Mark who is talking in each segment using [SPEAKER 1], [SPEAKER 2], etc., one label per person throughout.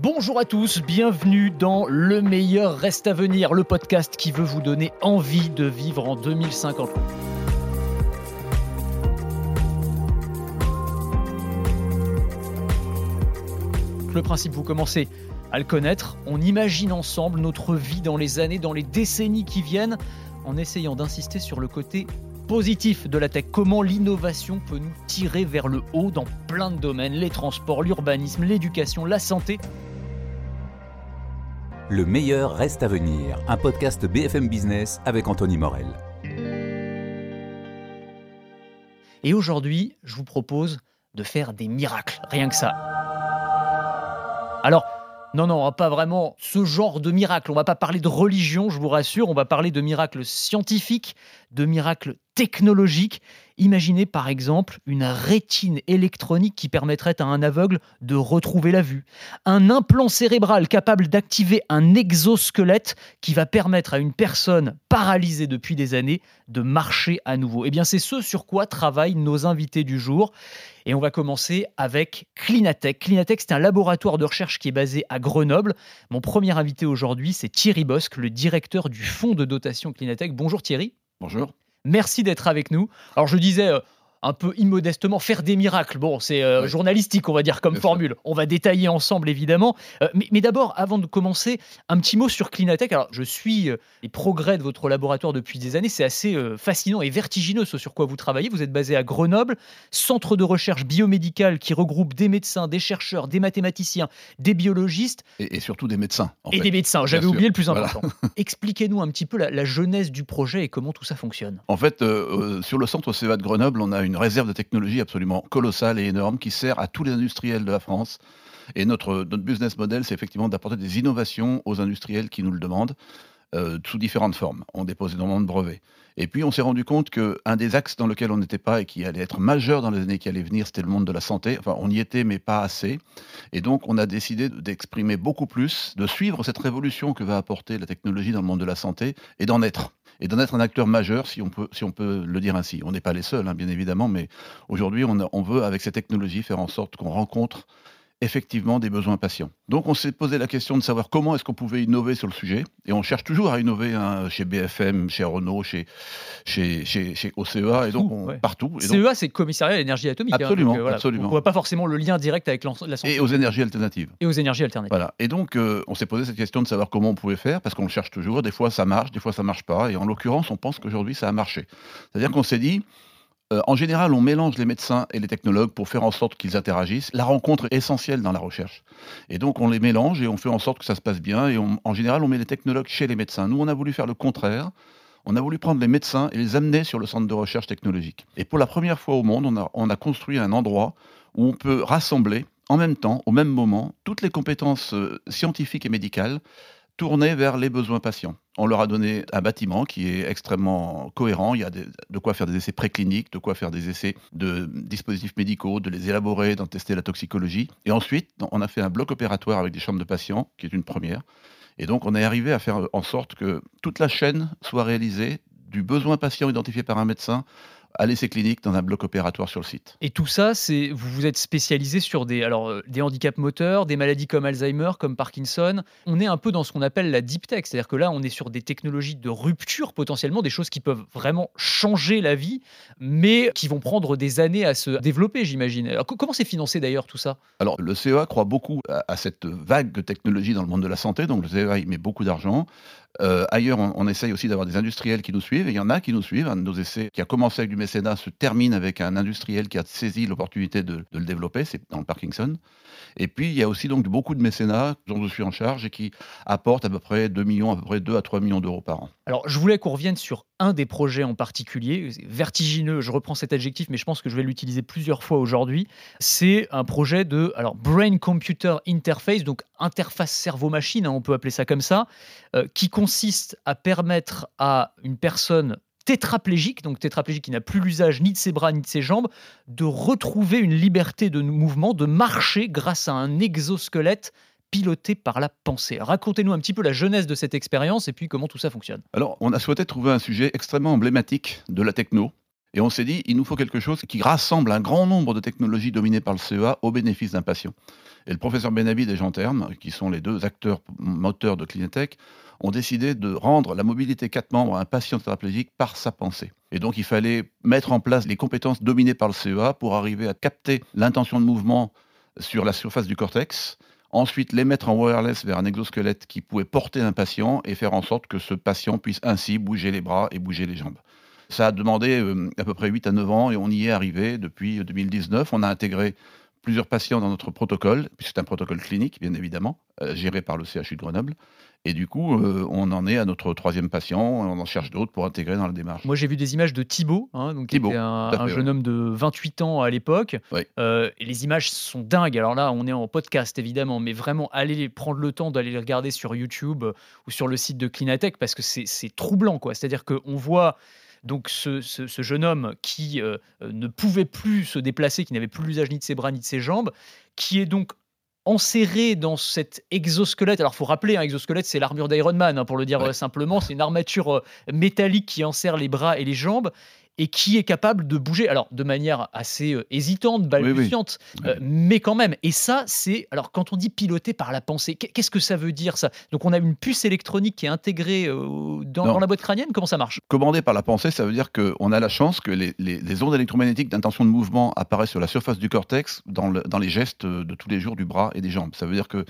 [SPEAKER 1] Bonjour à tous, bienvenue dans Le meilleur reste à venir, le podcast qui veut vous donner envie de vivre en 2050. Le principe, vous commencez à le connaître, on imagine ensemble notre vie dans les années, dans les décennies qui viennent, en essayant d'insister sur le côté positif de la tech, comment l'innovation peut nous tirer vers le haut dans plein de domaines, les transports, l'urbanisme, l'éducation, la santé.
[SPEAKER 2] Le meilleur reste à venir, un podcast BFM Business avec Anthony Morel.
[SPEAKER 1] Et aujourd'hui, je vous propose de faire des miracles, rien que ça. Alors, non, non, pas vraiment ce genre de miracle. On va pas parler de religion, je vous rassure. On va parler de miracles scientifiques, de miracles technologiques. Imaginez par exemple une rétine électronique qui permettrait à un aveugle de retrouver la vue. Un implant cérébral capable d'activer un exosquelette qui va permettre à une personne paralysée depuis des années de marcher à nouveau. Eh bien, c'est ce sur quoi travaillent nos invités du jour. Et on va commencer avec Clinatech. Clinatech, c'est un laboratoire de recherche qui est basé à Grenoble. Mon premier invité aujourd'hui, c'est Thierry Bosque, le directeur du fonds de dotation Clinatech. Bonjour Thierry.
[SPEAKER 3] Bonjour.
[SPEAKER 1] Merci d'être avec nous. Alors je disais, euh, un peu immodestement faire des miracles. Bon, c'est euh, journalistique, on va dire, comme formule. On va détailler ensemble, évidemment. Euh, mais, d'abord, avant de commencer, un petit mot sur Clinatech. Alors, je suis euh, les progrès de votre laboratoire depuis des années. C'est assez fascinant et vertigineux ce sur quoi vous travaillez. Vous êtes basé à Grenoble, centre de recherche biomédicale qui regroupe des médecins, des chercheurs, des mathématiciens, des biologistes.
[SPEAKER 3] Et, surtout des médecins.
[SPEAKER 1] et des médecins. J'avais oublié le plus important. Expliquez-nous un petit peu la, la, genèse du projet et comment tout ça fonctionne.
[SPEAKER 3] En fait, sur le centre CEA de Grenoble, on a une une réserve de technologie absolument colossale et énorme qui sert à tous les industriels de la France. Et notre, notre business model, c'est effectivement d'apporter des innovations aux industriels qui nous le demandent. Euh, sous différentes formes. On dépose énormément de brevets. Et puis on s'est rendu compte qu'un des axes dans lequel on n'était pas et qui allait être majeur dans les années qui allaient venir, c'était le monde de la santé. Enfin, on y était, mais pas assez. Et donc on a décidé d'exprimer beaucoup plus, de suivre cette révolution que va apporter la technologie dans le monde de la santé et d'en être et d'en être un acteur majeur, si on peut, le dire ainsi. On n'est pas les seuls, hein, bien évidemment, mais aujourd'hui, on, veut, avec ces technologies, faire en sorte qu'on rencontre effectivement des besoins patients. Donc on s'est posé la question de savoir comment est-ce qu'on pouvait innover sur le sujet, et on cherche toujours à innover hein, chez BFM, chez Renault, chez, chez, chez, chez OCEA, et donc partout.
[SPEAKER 1] Et CEA, c'est Commissariat à l'énergie atomique.
[SPEAKER 3] Hein, absolument, euh, absolument.
[SPEAKER 1] On ne voit pas forcément le lien direct avec la santé.
[SPEAKER 3] Et aux énergies alternatives.
[SPEAKER 1] Et aux énergies alternatives.
[SPEAKER 3] Voilà. Et donc euh, on s'est posé cette question de savoir comment on pouvait faire, parce qu'on le cherche toujours. Des fois ça marche, des fois ça marche pas, et en l'occurrence on pense qu'aujourd'hui ça a marché. C'est-à-dire qu'on s'est dit, euh, en général, on mélange les médecins et les technologues pour faire en sorte qu'ils interagissent. La rencontre est essentielle dans la recherche. Et donc, on les mélange et on fait en sorte que ça se passe bien. Et en général, on met les technologues chez les médecins. Nous, on a voulu faire le contraire. On a voulu prendre les médecins et les amener sur le centre de recherche technologique. Et pour la première fois au monde, on a, construit un endroit où on peut rassembler en même temps, au même moment, toutes les compétences euh, scientifiques et médicales tournées vers les besoins patients. On leur a donné un bâtiment qui est extrêmement cohérent. Il y a de quoi faire des essais précliniques, de quoi faire des essais de dispositifs médicaux, de les élaborer, d'en tester la toxicologie. Et ensuite, on a fait un bloc opératoire avec des chambres de patients, qui est une première. Et donc, on est arrivé à faire en sorte que toute la chaîne soit réalisée du besoin patient identifié par un médecin à l'essai clinique dans un bloc opératoire sur le site.
[SPEAKER 1] Et tout ça, c'est vous vous êtes spécialisé sur des, alors, euh, des handicaps moteurs, des maladies comme Alzheimer, comme Parkinson. On est un peu dans ce qu'on appelle la deep tech, c'est-à-dire que là, on est sur des technologies de rupture potentiellement, des choses qui peuvent vraiment changer la vie, mais qui vont prendre des années à se développer, j'imagine. Alors, comment c'est financé d'ailleurs tout ça?
[SPEAKER 3] Alors, le CEA croit beaucoup à, cette vague de technologies dans le monde de la santé, donc le CEA y met beaucoup d'argent. Euh, ailleurs, on, essaye aussi d'avoir des industriels qui nous suivent, et il y en a qui nous suivent. Un de nos essais qui a commencé avec du mécénat se termine avec un industriel qui a saisi l'opportunité de, de, le développer, c'est dans le Parkinson. Et puis, il y a aussi donc beaucoup de mécénats dont je suis en charge et qui apportent à peu près 2 millions, à peu près 2 à 3 millions d'euros par an.
[SPEAKER 1] Alors, je voulais qu'on revienne sur un des projets en particulier, vertigineux, je reprends cet adjectif, mais je pense que je vais l'utiliser plusieurs fois aujourd'hui. C'est un projet de alors, Brain Computer Interface, donc interface cerveau-machine, hein, on peut appeler ça comme ça, euh, qui consiste à permettre à une personne tétraplégique, donc tétraplégique qui n'a plus l'usage ni de ses bras ni de ses jambes, de retrouver une liberté de mouvement, de marcher grâce à un exosquelette piloté par la pensée. Racontez-nous un petit peu la jeunesse de cette expérience et puis comment tout ça fonctionne.
[SPEAKER 3] Alors, on a souhaité trouver un sujet extrêmement emblématique de la techno Et on s'est dit, il nous faut quelque chose qui rassemble un grand nombre de technologies dominées par le CEA au bénéfice d'un patient. Et le professeur Benavid et Jean Terme, qui sont les deux acteurs moteurs de Clinetech, ont décidé de rendre la mobilité quatre membres à un patient tétraplégique par sa pensée. Et donc il fallait mettre en place les compétences dominées par le CEA pour arriver à capter l'intention de mouvement sur la surface du cortex, ensuite les mettre en wireless vers un exosquelette qui pouvait porter un patient et faire en sorte que ce patient puisse ainsi bouger les bras et bouger les jambes. Ça a demandé euh, à peu près 8 à 9 ans et on y est arrivé depuis 2019. On a intégré plusieurs patients dans notre protocole, puisque c'est un protocole clinique, bien évidemment, euh, géré par le CHU de Grenoble. Et du coup, euh, on en est à notre troisième patient, on en cherche d'autres pour intégrer dans la démarche.
[SPEAKER 1] Moi, j'ai vu des images de Thibaut, hein, donc qui était un, jeune homme de 28 ans à l'époque. Euh, et les images sont dingues. Alors là, on est en podcast, évidemment, mais vraiment, allez prendre le temps d'aller les regarder sur YouTube ou sur le site de Clinatech, parce que c'est troublant, quoi. C'est-à-dire qu'on voit donc ce, jeune homme qui euh, ne pouvait plus se déplacer, qui n'avait plus l'usage ni de ses bras ni de ses jambes, qui est donc enserré dans cet exosquelette. Alors, il faut rappeler, un exosquelette, c'est l'armure d'Iron Man, hein, pour le dire euh, simplement. C'est une armature euh, métallique qui enserre les bras et les jambes et qui est capable de bouger, alors de manière assez euh, hésitante, balbutiante, euh, mais quand même. Et ça, c'est, alors quand on dit piloter par la pensée, qu'est-ce que ça veut dire ça? Donc on a une puce électronique qui est intégrée euh, dans, la boîte crânienne, comment ça marche?
[SPEAKER 3] Commandé par la pensée, ça veut dire qu'on a la chance que les, ondes électromagnétiques d'intention de mouvement apparaissent sur la surface du cortex dans, dans, les gestes de tous les jours du bras et des jambes. Ça veut dire que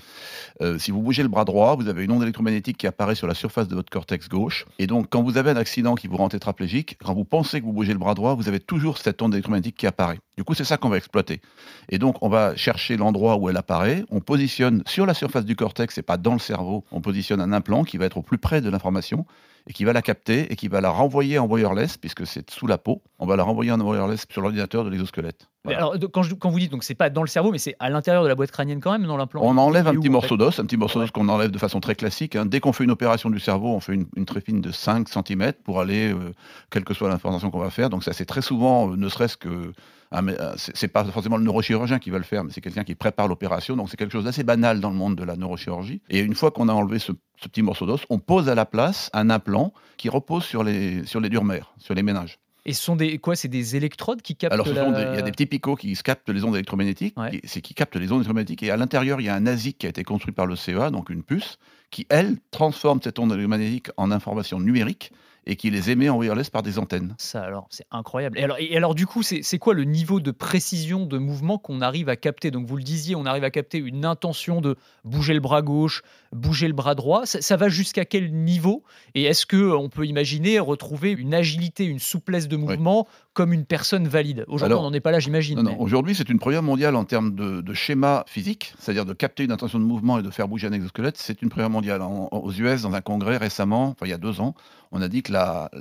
[SPEAKER 3] si vous bougez le bras droit, vous avez une onde électromagnétique qui apparaît sur la surface de votre cortex gauche. Et donc quand vous avez un accident qui vous rend tétraplégique, quand vous pensez que vous bougez le bras droit, vous avez toujours cette onde électromagnétique qui apparaît. Du coup, c'est ça qu'on va exploiter. Et donc, on va chercher l'endroit où elle apparaît. On positionne sur la surface du cortex et pas dans le cerveau. On positionne un implant qui va être au plus près de l'information et qui va la capter et qui va la renvoyer en wireless, puisque c'est sous la peau. On va la renvoyer en wireless sur l'ordinateur de l'exosquelette.
[SPEAKER 1] Alors, quand, quand, vous dites, donc c'est pas dans le cerveau, mais c'est à l'intérieur de la boîte crânienne quand même, dans l'implant
[SPEAKER 3] On enlève un petit morceau d'os, un petit morceau d'os qu'on enlève de façon très classique. Hein. Dès qu'on fait une opération du cerveau, on fait une, une très fine de 5 cm pour aller, euh, quelle que soit l'information qu'on va faire. Donc ça, c'est très souvent, euh, ne serait-ce que euh, c'est pas forcément le neurochirurgien qui va le faire, mais c'est quelqu'un qui prépare l'opération. Donc c'est quelque chose d'assez banal dans le monde de la neurochirurgie. Et une fois qu'on a enlevé ce, petit morceau d'os, on pose à la place un implant qui repose sur les, sur les durs-mères, sur les ménages.
[SPEAKER 1] Et ce sont des quoi C'est des électrodes qui captent
[SPEAKER 3] Alors, il y a des petits picots qui captent les ondes électromagnétiques. C'est qui captent les ondes électromagnétiques. Et à l'intérieur, il y a un ASIC qui a été construit par le CEA, donc une puce, qui elle transforme cette onde électromagnétique en information numérique et qui les émet en wireless par des antennes.
[SPEAKER 1] Ça alors, c'est incroyable. Et alors, et alors du coup, c'est quoi le niveau de précision de mouvement qu'on arrive à capter? Donc vous le disiez, on arrive à capter une intention de bouger le bras gauche, bouger le bras droit. Ça, va jusqu'à quel niveau? Et est-ce que on peut imaginer retrouver une agilité, une souplesse de mouvement comme une personne valide? Aujourd'hui, on n'en est pas là, j'imagine.
[SPEAKER 3] Non, aujourd'hui, c'est une première mondiale en termes de, schéma physique, c'est-à-dire de capter une intention de mouvement et de faire bouger un exosquelette. C'est une première mondiale. aux US, dans un congrès récemment, enfin il y a deux ans, on a dit que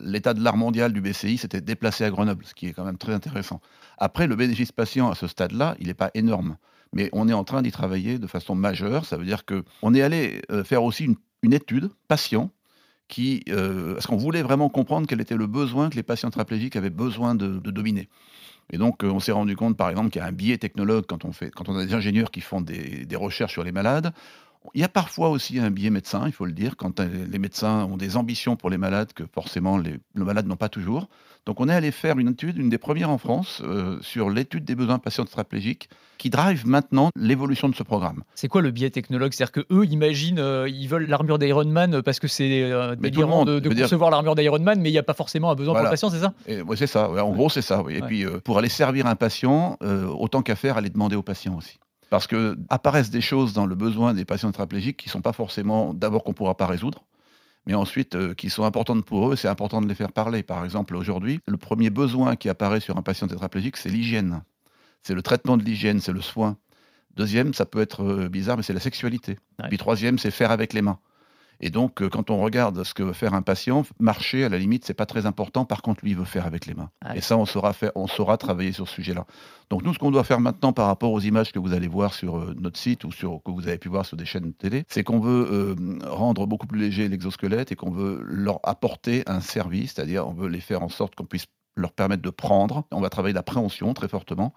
[SPEAKER 3] l'état de l'art mondial du BCI s'était déplacé à Grenoble, ce qui est quand même très intéressant. Après, le bénéfice patient à ce stade-là, il n'est pas énorme. Mais on est en train d'y travailler de façon majeure. Ça veut dire qu'on est allé euh, faire aussi une, étude patient euh, parce qu'on voulait vraiment comprendre quel était le besoin que les patients tétraplégiques avaient besoin de, dominer. Et donc, euh, on s'est rendu compte, par exemple, qu'il y a un biais technologue quand on, a des ingénieurs qui font des recherches sur les malades. Il y a parfois aussi un biais médecin, il faut le dire, quand les médecins ont des ambitions pour les malades que forcément les, malades n'ont pas toujours. Donc on est allé faire une étude, une des premières en France, euh, sur l'étude des besoins patients tétraplégiques, qui drive maintenant l'évolution de ce programme.
[SPEAKER 1] C'est quoi le biais technologue? C'est-à-dire qu'eux imaginent, euh, ils veulent l'armure d'Iron Man parce que c'est euh, délirant de, de concevoir l'armure d'Iron Man, mais il n'y a pas forcément un besoin pour le patient, c'est ça?
[SPEAKER 3] Oui, c'est ça. en gros, c'est ça. Et puis pour aller servir un patient, autant qu'à faire, aller demander au patient aussi parce que apparaissent des choses dans le besoin des patients tétraplégiques qui ne sont pas forcément, d'abord qu'on ne pourra pas résoudre, mais ensuite euh, qui sont importantes pour eux, c'est important de les faire parler. Par exemple, aujourd'hui, le premier besoin qui apparaît sur un patient tétraplégique, c'est l'hygiène. C'est le traitement de l'hygiène, c'est le soin. Deuxième, ça peut être euh, bizarre, mais c'est la sexualité. Puis troisième, c'est faire avec les mains. Et donc, euh, quand on regarde ce que veut faire un patient, marcher, à la limite, c'est pas très important. Par contre, lui, il veut faire avec les mains. Ah et ça, on saura, faire, on saura travailler sur ce sujet-là. Donc, nous, ce qu'on doit faire maintenant par rapport aux images que vous allez voir sur euh, notre site ou sur, que vous avez pu voir sur des chaînes de télé, c'est qu'on veut euh, rendre beaucoup plus léger l'exosquelette et qu'on veut leur apporter un service, c'est-à-dire on veut les faire en sorte qu'on puisse leur permettre de prendre. On va travailler la préhension très fortement.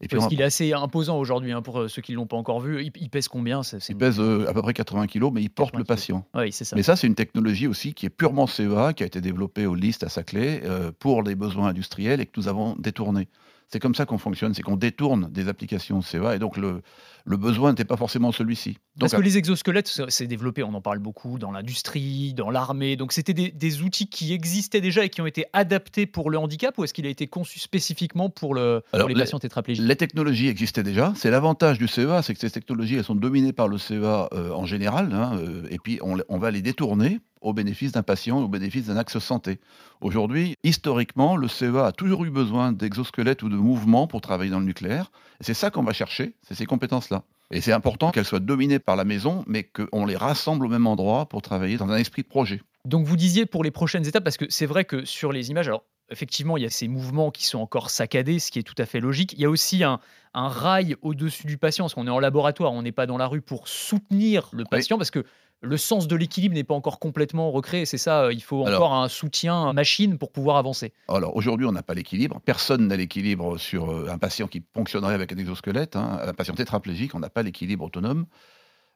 [SPEAKER 1] Et puis Parce qu'il est assez imposant aujourd'hui hein, pour euh, ceux qui ne l'ont pas encore vu. Il, pèse combien
[SPEAKER 3] Il pèse euh, à peu près 80 kg, mais il porte le patient.
[SPEAKER 1] Oui, c'est ça.
[SPEAKER 3] Mais ça, c'est une technologie aussi qui est purement CEA, qui a été développée au LIST à Saclay euh, pour les besoins industriels et que nous avons détourné. C'est comme ça qu'on fonctionne, c'est qu'on détourne des applications CEA et donc le, le besoin n'était pas forcément celui-ci.
[SPEAKER 1] Parce que les exosquelettes, c'est développé, on en parle beaucoup dans l'industrie, dans l'armée. Donc c'était des, outils qui existaient déjà et qui ont été adaptés pour le handicap ou est-ce qu'il a été conçu spécifiquement pour, le, les patients tétraplégiques?
[SPEAKER 3] Les technologies existaient déjà. C'est l'avantage du CEA, c'est que ces technologies, elles sont dominées par le CEA euh, en général. Hein, euh, et puis on, on va les détourner au bénéfice d'un patient, au bénéfice d'un axe santé. Aujourd'hui, historiquement, le CEA a toujours eu besoin d'exosquelettes ou de mouvements pour travailler dans le nucléaire. C'est ça qu'on va chercher, c'est ces compétences-là. Et c'est important qu'elles soient dominées par la maison, mais qu'on les rassemble au même endroit pour travailler dans un esprit de projet.
[SPEAKER 1] Donc vous disiez pour les prochaines étapes, parce que c'est vrai que sur les images, alors effectivement, il y a ces mouvements qui sont encore saccadés, ce qui est tout à fait logique. Il y a aussi un, rail au-dessus du patient, parce qu'on est en laboratoire, on n'est pas dans la rue pour soutenir le patient, parce que le sens de l'équilibre n'est pas encore complètement recréé. C'est ça, euh, il faut encore un soutien machine pour pouvoir avancer.
[SPEAKER 3] Alors aujourd'hui, on n'a pas l'équilibre. Personne n'a l'équilibre sur euh, un patient qui fonctionnerait avec un exosquelette. Hein. Un patient tétraplégique, on n'a pas l'équilibre autonome.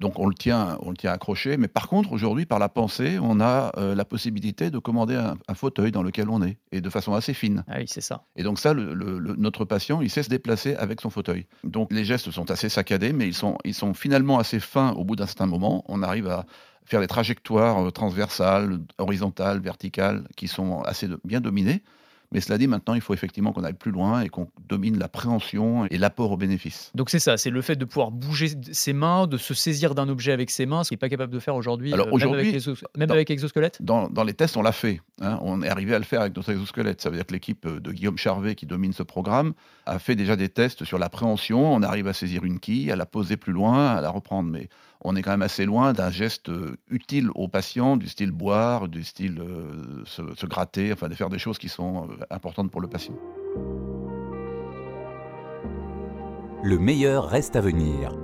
[SPEAKER 3] Donc on le tient, on le tient accroché. Mais par contre, aujourd'hui, par la pensée, on a euh, la possibilité de commander un, fauteuil dans lequel on est, et de façon assez fine.
[SPEAKER 1] Ah oui, c'est ça.
[SPEAKER 3] Et donc ça, notre patient, il sait se déplacer avec son fauteuil. Donc les gestes sont assez saccadés, mais ils sont, ils sont finalement assez fins au bout d'un certain moment. On arrive à faire des trajectoires euh, transversales, horizontales, verticales, qui sont assez bien dominées. Mais cela dit, maintenant, il faut effectivement qu'on aille plus loin et qu'on domine la préhension et l'apport au bénéfice.
[SPEAKER 1] Donc c'est ça, c'est le fait de pouvoir bouger ses mains, de se saisir d'un objet avec ses mains, ce qu'il n'est pas capable de faire aujourd'hui,
[SPEAKER 3] Alors euh, aujourd'hui,
[SPEAKER 1] même, avec, exosquelette?
[SPEAKER 3] Dans, dans, les tests, on l'a fait. Hein. on est arrivé à le faire avec notre exosquelette. Ça veut dire que l'équipe de Guillaume Charvet, qui domine ce programme, a fait déjà des tests sur la préhension. On arrive à saisir une quille, à la poser plus loin, à la reprendre. Mais on est quand même assez loin d'un geste euh, utile au patient, du style boire, du style euh, se, gratter, enfin de faire des choses qui sont euh, importantes pour le patient.
[SPEAKER 2] Le meilleur reste à venir.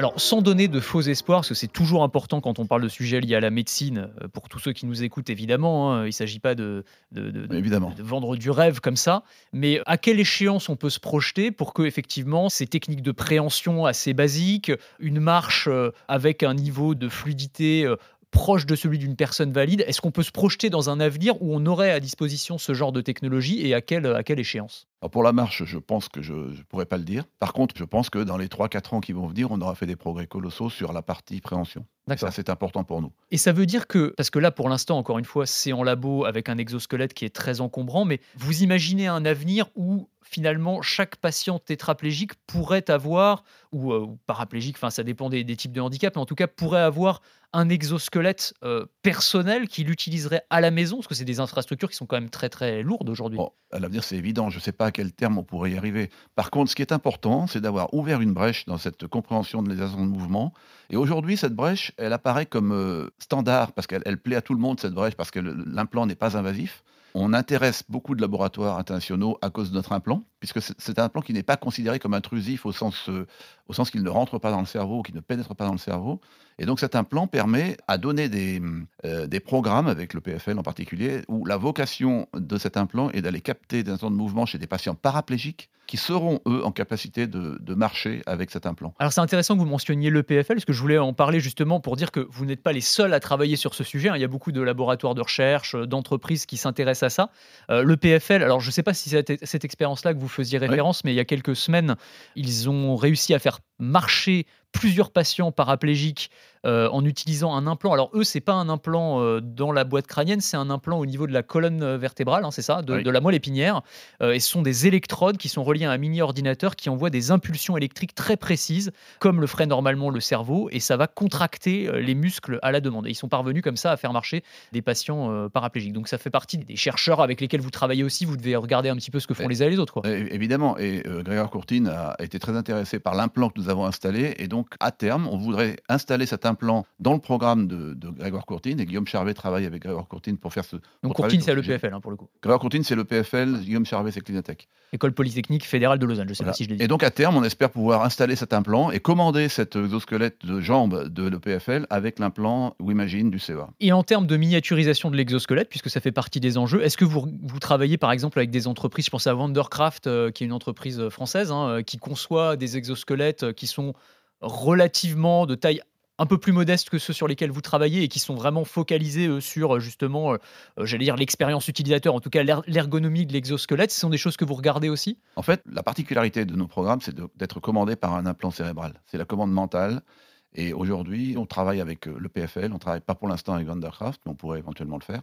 [SPEAKER 1] Alors, sans donner de faux espoirs, parce que c'est toujours important quand on parle de sujets liés à la médecine, euh, pour tous ceux qui nous écoutent, évidemment, hein, il ne s'agit pas de, de, vendre du rêve comme ça, mais à quelle échéance on peut se projeter pour que, effectivement, ces techniques de préhension assez basiques, une marche euh, avec un niveau de fluidité euh, proche de celui d'une personne valide, est-ce qu'on peut se projeter dans un avenir où on aurait à disposition ce genre de technologie et à quelle, à quelle échéance?
[SPEAKER 3] Pour la marche, je pense que je ne pourrais pas le dire. Par contre, je pense que dans les 3-4 ans qui vont venir, on aura fait des progrès colossaux sur la partie préhension. Ça, c'est important pour nous.
[SPEAKER 1] Et ça veut dire que, parce que là, pour l'instant, encore une fois, c'est en labo avec un exosquelette qui est très encombrant, mais vous imaginez un avenir où finalement, chaque patient tétraplégique pourrait avoir, ou, euh, paraplégique, enfin ça dépend des, types de handicap, mais en tout cas pourrait avoir un exosquelette euh, personnel qu'il utiliserait à la maison, parce que c'est des infrastructures qui sont quand même très très lourdes aujourd'hui.
[SPEAKER 3] à l'avenir, c'est évident, je ne sais pas quel terme on pourrait y arriver. Par contre, ce qui est important, c'est d'avoir ouvert une brèche dans cette compréhension de les de mouvement. Et aujourd'hui, cette brèche, elle apparaît comme euh, standard, parce qu'elle plaît à tout le monde, cette brèche, parce que l'implant n'est pas invasif. On intéresse beaucoup de laboratoires internationaux à cause de notre implant, puisque c'est un implant qui n'est pas considéré comme intrusif au sens, euh, au sens qu'il ne rentre pas dans le cerveau, qu'il ne pénètre pas dans le cerveau. Et donc cet implant permet à donner des, euh, des programmes, avec le PFL en particulier, où la vocation de cet implant est d'aller capter des instants de mouvement chez des patients paraplégiques qui seront, eux, en capacité de, de marcher avec cet implant.
[SPEAKER 1] Alors c'est intéressant que vous mentionniez le PFL, parce que je voulais en parler justement pour dire que vous n'êtes pas les seuls à travailler sur ce sujet. Hein. Il y a beaucoup de laboratoires de recherche, d'entreprises qui s'intéressent à ça. Euh, le PFL, alors je ne sais pas si c'est cette expérience-là que vous faisiez référence, mais il y a quelques semaines, ils ont réussi à faire marcher plusieurs patients paraplégiques euh, en utilisant un implant. Alors eux, c'est pas un implant euh, dans la boîte crânienne, c'est un implant au niveau de la colonne euh, vertébrale, hein, c'est ça, de, la moelle épinière. et ce sont des électrodes qui sont reliées à un mini ordinateur qui envoie des impulsions électriques très précises, comme le ferait normalement le cerveau, et ça va contracter les muscles à la demande. Et ils sont parvenus comme ça à faire marcher des patients paraplégiques. Donc ça fait partie des chercheurs avec lesquels vous travaillez aussi. Vous devez regarder un petit peu ce que font les uns et les autres. Quoi.
[SPEAKER 3] Évidemment. Et Grégoire Courtine a été très intéressé par l'implant que nous avons installé, et donc, à terme, on voudrait installer cet implant dans le programme de, de Grégoire Courtine. Et Guillaume Charvet travaille avec Grégoire Courtine pour faire ce.
[SPEAKER 1] Donc, Courtine, c'est le PFL, hein, pour le coup.
[SPEAKER 3] Grégoire Courtine, c'est le PFL. Guillaume Charvet, c'est Clinatech.
[SPEAKER 1] École Polytechnique Fédérale de Lausanne, je sais pas si je l'ai dit.
[SPEAKER 3] Et donc, à terme, on espère pouvoir installer cet implant et commander cet exosquelette de jambe de l'EPFL avec l'implant Wimagine du CEA.
[SPEAKER 1] Et en termes de miniaturisation de l'exosquelette, puisque ça fait partie des enjeux, est-ce que vous, vous, travaillez par exemple avec des entreprises, je pense à Vandercraft, euh, qui est une entreprise euh, française, hein, euh, qui conçoit des exosquelettes qui sont relativement de taille un peu plus modeste que ceux sur lesquels vous travaillez et qui sont vraiment focalisés sur justement, j'allais dire l'expérience utilisateur, en tout cas l'ergonomie de l'exosquelette. Ce sont des choses que vous regardez aussi?
[SPEAKER 3] En fait, la particularité de nos programmes, c'est d'être commandé par un implant cérébral. C'est la commande mentale. Et aujourd'hui, on travaille avec le PFL, on ne travaille pas pour l'instant avec Vandercraft, mais on pourrait éventuellement le faire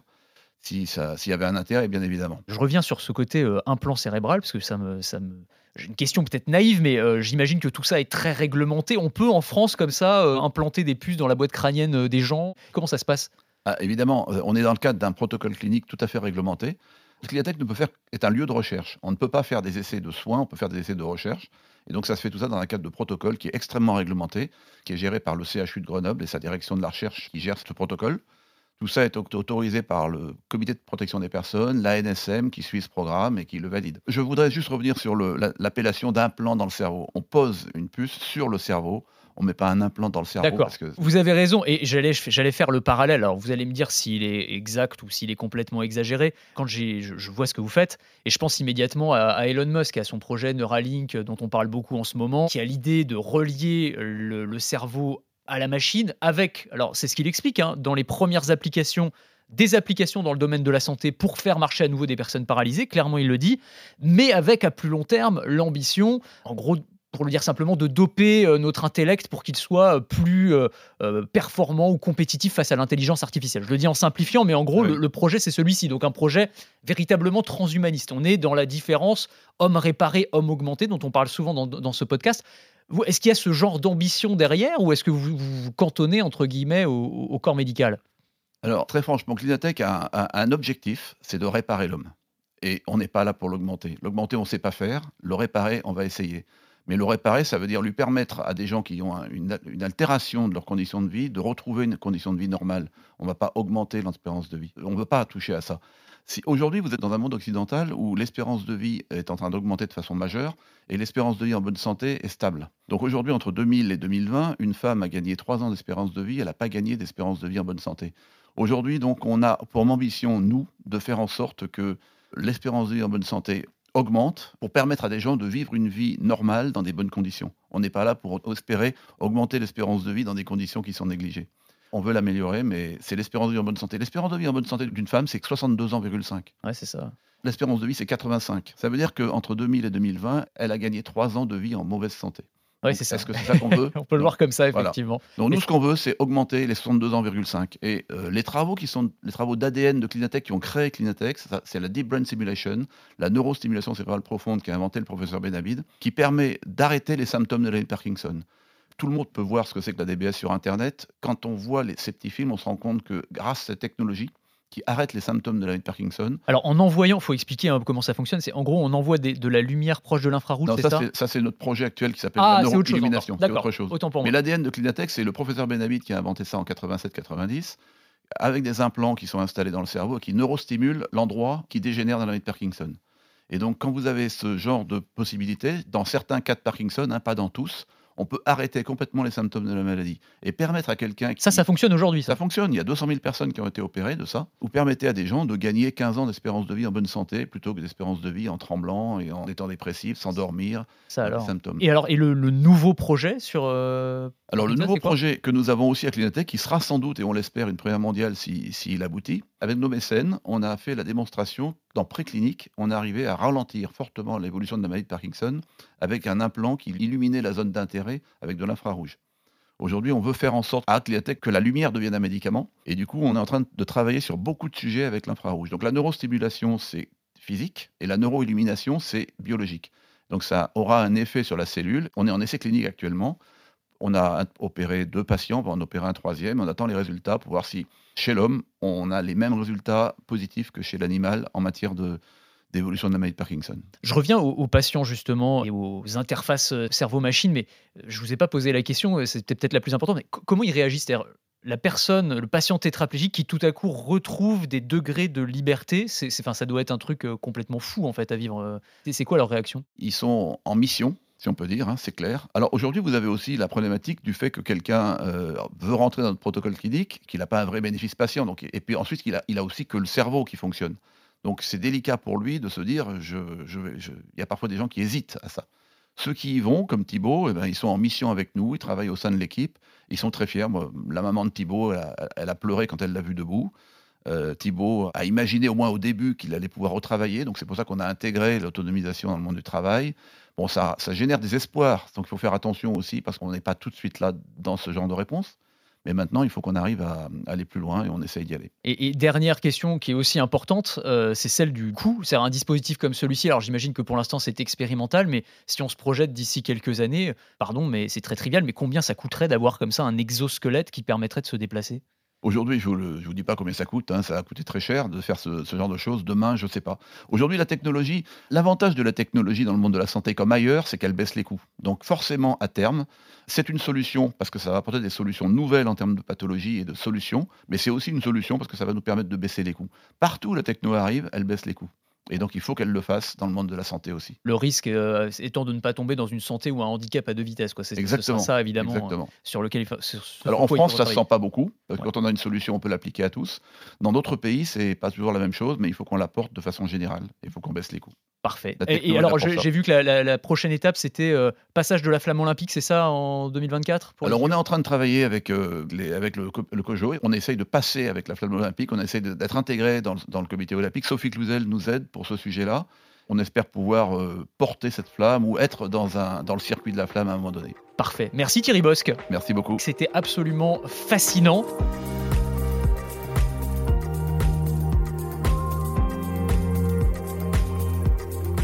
[SPEAKER 3] s'il y avait un intérêt, bien évidemment.
[SPEAKER 1] Je reviens sur ce côté euh, implant cérébral, parce que ça me, ça me... J'ai une question peut-être naïve, mais euh, j'imagine que tout ça est très réglementé. On peut en France, comme ça, euh, implanter des puces dans la boîte crânienne des gens? Comment ça se passe?
[SPEAKER 3] Ah, Évidemment, on est dans le cadre d'un protocole clinique tout à fait réglementé. Ce que ne peut faire est un lieu de recherche. On ne peut pas faire des essais de soins, on peut faire des essais de recherche. Et donc ça se fait tout ça dans un cadre de protocole qui est extrêmement réglementé, qui est géré par le CHU de Grenoble et sa direction de la recherche qui gère ce protocole. Tout ça est autorisé par le Comité de protection des personnes, l'ANSM, qui suit ce programme et qui le valide. Je voudrais juste revenir sur l'appellation d'implant dans le cerveau. On pose une puce sur le cerveau. On ne met pas un implant dans le cerveau.
[SPEAKER 1] D'accord. Que... Vous avez raison. Et j'allais faire le parallèle. Alors, vous allez me dire s'il est exact ou s'il est complètement exagéré. Quand je, je, vois ce que vous faites, et je pense immédiatement à, Elon Musk, à son projet Neuralink, dont on parle beaucoup en ce moment, qui a l'idée de relier le, le cerveau à la machine avec, alors c'est ce qu'il explique, hein, dans les premières applications, des applications dans le domaine de la santé pour faire marcher à nouveau des personnes paralysées, clairement il le dit, mais avec à plus long terme l'ambition, en gros, pour le dire simplement, de doper euh, notre intellect pour qu'il soit euh, plus euh, performant ou compétitif face à l'intelligence artificielle. Je le dis en simplifiant, mais en gros, le, projet, c'est celui-ci. Donc un projet véritablement transhumaniste. On est dans la différence homme réparé, homme augmenté, dont on parle souvent dans, dans ce podcast. Est-ce qu'il y a ce genre d'ambition derrière ou est-ce que vous vous cantonnez, entre guillemets, au, corps médical?
[SPEAKER 3] Alors, très franchement, Clinatech a un, objectif, c'est de réparer l'homme. Et on n'est pas là pour l'augmenter. L'augmenter, on ne sait pas faire. Le réparer, on va essayer. Mais le réparer, ça veut dire lui permettre à des gens qui ont une, altération de leurs conditions de vie de retrouver une condition de vie normale. On ne va pas augmenter l'espérance de vie. On ne veut pas toucher à ça. Si aujourd'hui vous êtes dans un monde occidental où l'espérance de vie est en train d'augmenter de façon majeure et l'espérance de vie en bonne santé est stable. Donc aujourd'hui, entre 2000 et 2020, une femme a gagné 3 ans d'espérance de vie, elle n'a pas gagné d'espérance de vie en bonne santé. Aujourd'hui, donc, on a pour ambition, nous, de faire en sorte que l'espérance de vie en bonne santé augmente pour permettre à des gens de vivre une vie normale dans des bonnes conditions. On n'est pas là pour espérer augmenter l'espérance de vie dans des conditions qui sont négligées on veut l'améliorer, mais c'est l'espérance de vie en bonne santé. L'espérance de vie en bonne santé d'une femme, c'est 62 ans,5.
[SPEAKER 1] Ouais, c'est ça.
[SPEAKER 3] L'espérance de vie, c'est 85. Ça veut dire qu'entre 2000 et 2020, elle a gagné 3 ans de vie en mauvaise santé.
[SPEAKER 1] Oui, c'est ça.
[SPEAKER 3] Est-ce que c'est ça qu'on veut
[SPEAKER 1] On peut le voir comme ça, effectivement.
[SPEAKER 3] Donc, nous, ce qu'on veut, c'est augmenter les 62 ans,5. Et euh, les travaux qui sont les travaux d'ADN de Clinatech qui ont créé Clinatech, c'est la Deep Brain Simulation, la neurostimulation cérébrale profonde qu'a inventé le professeur Benabid, qui permet d'arrêter les symptômes de la Parkinson tout le monde peut voir ce que c'est que la DBS sur Internet. Quand on voit les, ces petits films, on se rend compte que grâce à cette technologie, qui arrête les symptômes de la Parkinson.
[SPEAKER 1] Alors en envoyant, il faut expliquer hein, comment ça fonctionne. C'est en gros, on envoie de la lumière proche de l'infrarouge.
[SPEAKER 3] c'est ça, ça c'est notre projet actuel qui s'appelle ah, la neuroillumination.
[SPEAKER 1] C'est autre chose.
[SPEAKER 3] Mais l'ADN de Clinatech, c'est le professeur Benabid qui a inventé ça en 87-90 avec des implants qui sont installés dans le cerveau et qui neurostimulent l'endroit qui dégénère dans la de Parkinson. Et donc, quand vous avez ce genre de possibilité, dans certains cas de Parkinson, hein, pas dans tous, on peut arrêter complètement les symptômes de la maladie et permettre à quelqu'un...
[SPEAKER 1] Ça, ça fonctionne aujourd'hui,
[SPEAKER 3] ça. fonctionne. Il y a 200 000 personnes qui ont été opérées de ça. Vous permettez à des gens de gagner 15 ans d'espérance de vie en bonne santé plutôt que d'espérance de vie en tremblant et en étant dépressif, s'endormir,
[SPEAKER 1] ça alors. symptômes. Et alors, et le, nouveau projet sur... Euh,
[SPEAKER 3] alors, le nouveau projet que nous avons aussi à Clinatech, qui sera sans doute, et on l'espère, une première mondiale s'il si, aboutit, avec nos mécènes, on a fait la démonstration dans préclinique, on est arrivé à ralentir fortement l'évolution de la maladie de Parkinson avec un implant qui illuminait la zone d'intérêt avec de l'infrarouge. Aujourd'hui, on veut faire en sorte à Atliatech que la lumière devienne un médicament. Et du coup, on est en train de travailler sur beaucoup de sujets avec l'infrarouge. Donc la neurostimulation, c'est physique, et la neuroillumination, c'est biologique. Donc ça aura un effet sur la cellule. On est en essai clinique actuellement. On a opéré deux patients, on va en opérer un troisième. On attend les résultats pour voir si chez l'homme, on a les mêmes résultats positifs que chez l'animal en matière de, d'évolution de la maladie de Parkinson.
[SPEAKER 1] Je reviens aux, aux, patients justement et aux interfaces euh, cerveau-machine, mais euh, je vous ai pas posé la question, euh, c'était peut-être la plus importante, mais comment ils réagissent? La personne, le patient tétraplégique qui tout à coup retrouve des degrés de liberté, c'est, enfin, ça doit être un truc complètement fou en fait à vivre. C'est quoi leur réaction?
[SPEAKER 3] Ils sont en mission, si on peut dire, hein, c'est clair. Alors aujourd'hui, vous avez aussi la problématique du fait que quelqu'un veut rentrer dans notre protocole clinique, qu'il n'a pas un vrai bénéfice patient, donc, et puis ensuite qu'il a, il a aussi que le cerveau qui fonctionne. Donc c'est délicat pour lui de se dire, il y a parfois des gens qui hésitent à ça. Ceux qui y vont, comme Thibaut, eh ben, ils sont en mission avec nous, ils travaillent au sein de l'équipe, ils sont très fiers. la maman de Thibaut, elle a, pleuré quand elle l'a vu debout. Euh, Thibaut a imaginé au moins au début qu'il allait pouvoir retravailler, donc c'est pour ça qu'on a intégré l'autonomisation dans le monde du travail. Bon, ça génère des espoirs, donc il faut faire attention aussi parce qu'on n'est pas tout de suite là dans ce genre de réponse. Mais maintenant, il faut qu'on arrive à aller plus loin et on essaye d'y aller.
[SPEAKER 1] Et, dernière question qui est aussi importante, euh, c'est celle du coût. C'est un dispositif comme celui-ci. Alors j'imagine que pour l'instant c'est expérimental, mais si on se projette d'ici quelques années, pardon, mais c'est très trivial, mais combien ça coûterait d'avoir comme ça un exosquelette qui permettrait de se déplacer?
[SPEAKER 3] Aujourd'hui, je ne vous, dis pas combien ça coûte, hein, ça a coûté très cher de faire ce, genre de choses. Demain, je ne sais pas. Aujourd'hui, la technologie, l'avantage de la technologie dans le monde de la santé comme ailleurs, c'est qu'elle baisse les coûts. Donc forcément, à terme, c'est une solution parce que ça va apporter des solutions nouvelles en termes de pathologie et de solutions, mais c'est aussi une solution parce que ça va nous permettre de baisser les coûts. Partout où la techno arrive, elle baisse les coûts. Et donc, il faut qu'elle le fasse dans le monde de la santé aussi.
[SPEAKER 1] Le risque euh, étant de ne pas tomber dans une santé ou un handicap à deux vitesses. C'est exactement ça, évidemment,
[SPEAKER 3] exactement.
[SPEAKER 1] sur lequel
[SPEAKER 3] Alors, en France, ça ne se sent pas beaucoup, parce que quand on a une solution, on peut l'appliquer à tous. Dans d'autres pays, c'est pas toujours la même chose, mais il faut qu'on l'apporte de façon générale. Il faut qu'on baisse les coûts.
[SPEAKER 1] Parfait. Et, alors, j'ai vu que la, prochaine étape, c'était euh, passage de la flamme olympique, c'est ça, en 2024
[SPEAKER 3] Alors, on est en train de travailler avec, euh, les, avec le, le, COJO. On essaye de passer avec la flamme olympique. On essaye d'être intégré dans, dans, le comité olympique. Sophie Cluzel nous aide pour ce sujet-là. On espère pouvoir euh, porter cette flamme ou être dans, un, dans le circuit de la flamme à un moment donné.
[SPEAKER 1] Parfait. Merci Thierry Bosque.
[SPEAKER 3] Merci beaucoup.
[SPEAKER 1] C'était absolument fascinant.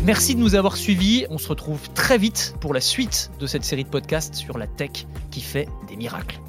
[SPEAKER 1] Merci de nous avoir suivis. On se retrouve très vite pour la suite de cette série de podcasts sur la tech qui fait des miracles.